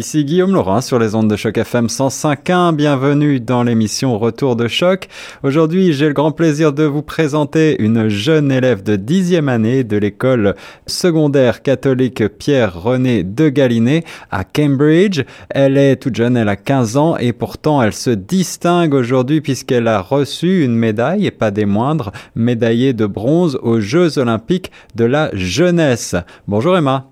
Ici Guillaume Laurent sur les ondes de choc FM 105.1. Bienvenue dans l'émission Retour de choc. Aujourd'hui, j'ai le grand plaisir de vous présenter une jeune élève de dixième année de l'école secondaire catholique Pierre-René de Galiné à Cambridge. Elle est toute jeune, elle a 15 ans et pourtant elle se distingue aujourd'hui puisqu'elle a reçu une médaille et pas des moindres, médaillée de bronze aux Jeux olympiques de la jeunesse. Bonjour Emma.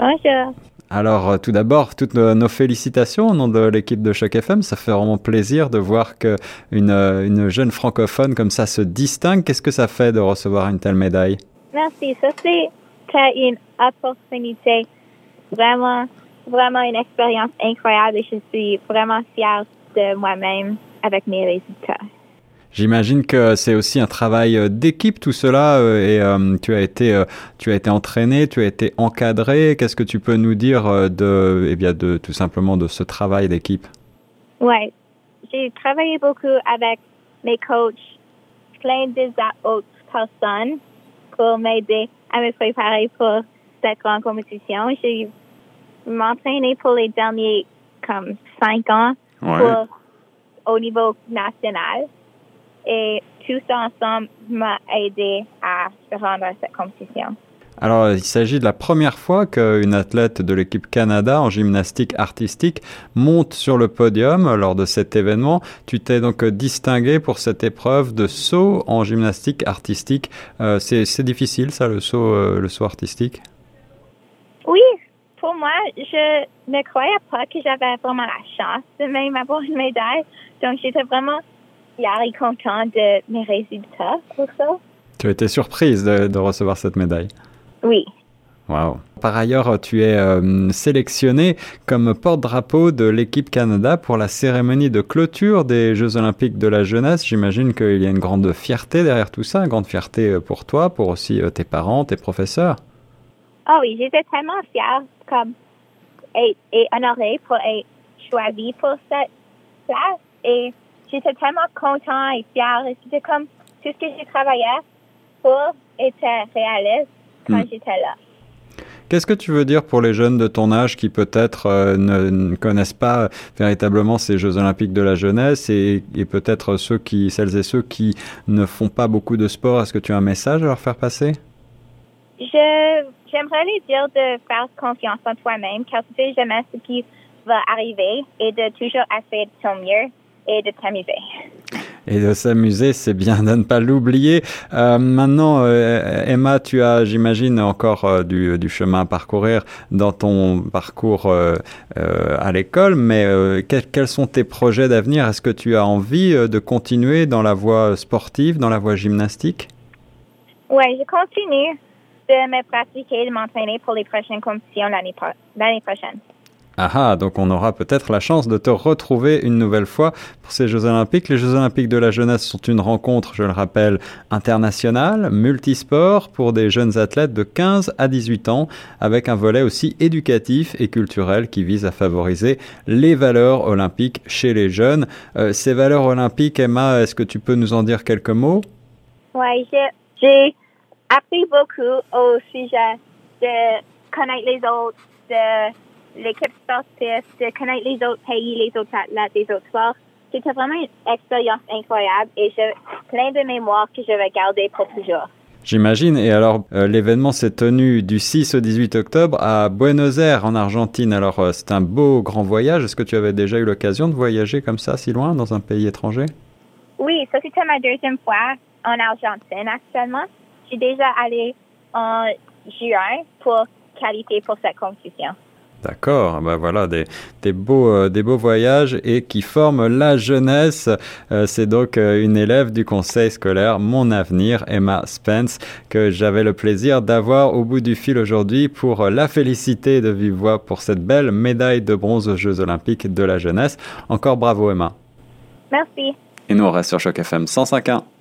Bonjour. Alors, euh, tout d'abord, toutes nos félicitations au nom de l'équipe de Choc FM. Ça fait vraiment plaisir de voir qu'une euh, une jeune francophone comme ça se distingue. Qu'est-ce que ça fait de recevoir une telle médaille? Merci. Ça, c'est une opportunité, vraiment, vraiment une expérience incroyable et je suis vraiment fière de moi-même avec mes résultats. J'imagine que c'est aussi un travail euh, d'équipe tout cela euh, et euh, tu as été tu as été entraîné, tu as été encadré. Qu'est-ce que tu peux nous dire de eh bien de tout simplement de ce travail d'équipe? Ouais, j'ai travaillé beaucoup avec mes coachs, plein d'autres personnes pour m'aider à me préparer pour cette grande compétition. J'ai m'entraîné pour les derniers comme cinq ans pour, au niveau national et tout ça ensemble m'a aidé à se rendre à cette compétition. Alors, il s'agit de la première fois qu'une athlète de l'équipe Canada en gymnastique artistique monte sur le podium lors de cet événement. Tu t'es donc distinguée pour cette épreuve de saut en gymnastique artistique. Euh, c'est difficile, ça, le saut, euh, le saut artistique? Oui, pour moi, je ne croyais pas que j'avais vraiment la chance de même avoir une médaille. Donc, j'étais vraiment est content de mes résultats pour ça. Tu as été surprise de, recevoir cette médaille. Oui. Wow. Par ailleurs, tu es euh, sélectionné comme porte-drapeau de l'équipe Canada pour la cérémonie de clôture des Jeux olympiques de la jeunesse. J'imagine qu'il y a une grande fierté derrière tout ça, une grande fierté euh, pour toi, pour aussi euh, tes parents, tes professeurs. Oh oui, j'étais tellement fière comme, et, et honorée pour être choisie pour cette place. Et j'étais tellement content et fière. C'était comme tout ce que j'ai travaillé pour était réaliste quand hmm. j'étais là. Qu'est-ce que tu veux dire pour les jeunes de ton âge qui peut-être euh, ne, connaissent pas véritablement ces Jeux olympiques de la jeunesse et, peut-être ceux qui, celles et ceux qui ne font pas beaucoup de sport Est-ce que tu as un message à leur faire passer? Je, J'aimerais les dire de faire confiance en toi-même car tu sais jamais ce qui va arriver et de toujours essayer de ton mieux et de t'amuser. Et de s'amuser, c'est bien de ne pas l'oublier. Euh, maintenant, euh, Emma, tu as, j'imagine, encore euh, du, du, chemin à parcourir dans ton parcours à l'école, mais quels sont tes projets d'avenir? Est-ce que tu as envie de continuer dans la voie sportive, dans la voie gymnastique? Oui, je continue de me pratiquer, de m'entraîner pour les prochaines compétitions l'année prochaine. Ah ah, donc on aura peut-être la chance de te retrouver une nouvelle fois pour ces Jeux Olympiques. Les Jeux Olympiques de la jeunesse sont une rencontre, je le rappelle, internationale, multisport pour des jeunes athlètes de 15 à 18 ans, avec un volet aussi éducatif et culturel qui vise à favoriser les valeurs olympiques chez les jeunes. Euh, ces valeurs olympiques, Emma, est-ce que tu peux nous en dire quelques mots? Oui, j'ai appris beaucoup au sujet de connaître les autres, de l'équipe sportive, de connaître les autres pays, les autres athlètes, les autres sports. C'était vraiment une expérience incroyable et j'ai plein de mémoires que je vais garder pour toujours. J'imagine. Et alors, euh, l'événement s'est tenu du 6 au 18 octobre à Buenos Aires, en Argentine. Alors, euh, c'est un beau grand voyage. Est-ce que tu avais déjà eu l'occasion de voyager comme ça, si loin, dans un pays étranger? Oui, ça c'était ma deuxième fois en Argentine actuellement. Suis déjà allée en juin pour qualifier pour cette compétition. D'accord, ben voilà des, des, beaux, euh, des beaux voyages et qui forment la jeunesse. Euh, c'est donc euh, une élève du conseil scolaire Mon Avenir, Emma Spence, que j'avais le plaisir d'avoir au bout du fil aujourd'hui pour la féliciter de vive voix pour cette belle médaille de bronze aux Jeux olympiques de la jeunesse. Encore bravo Emma. Merci. Et nous on reste sur Choc FM 105.1.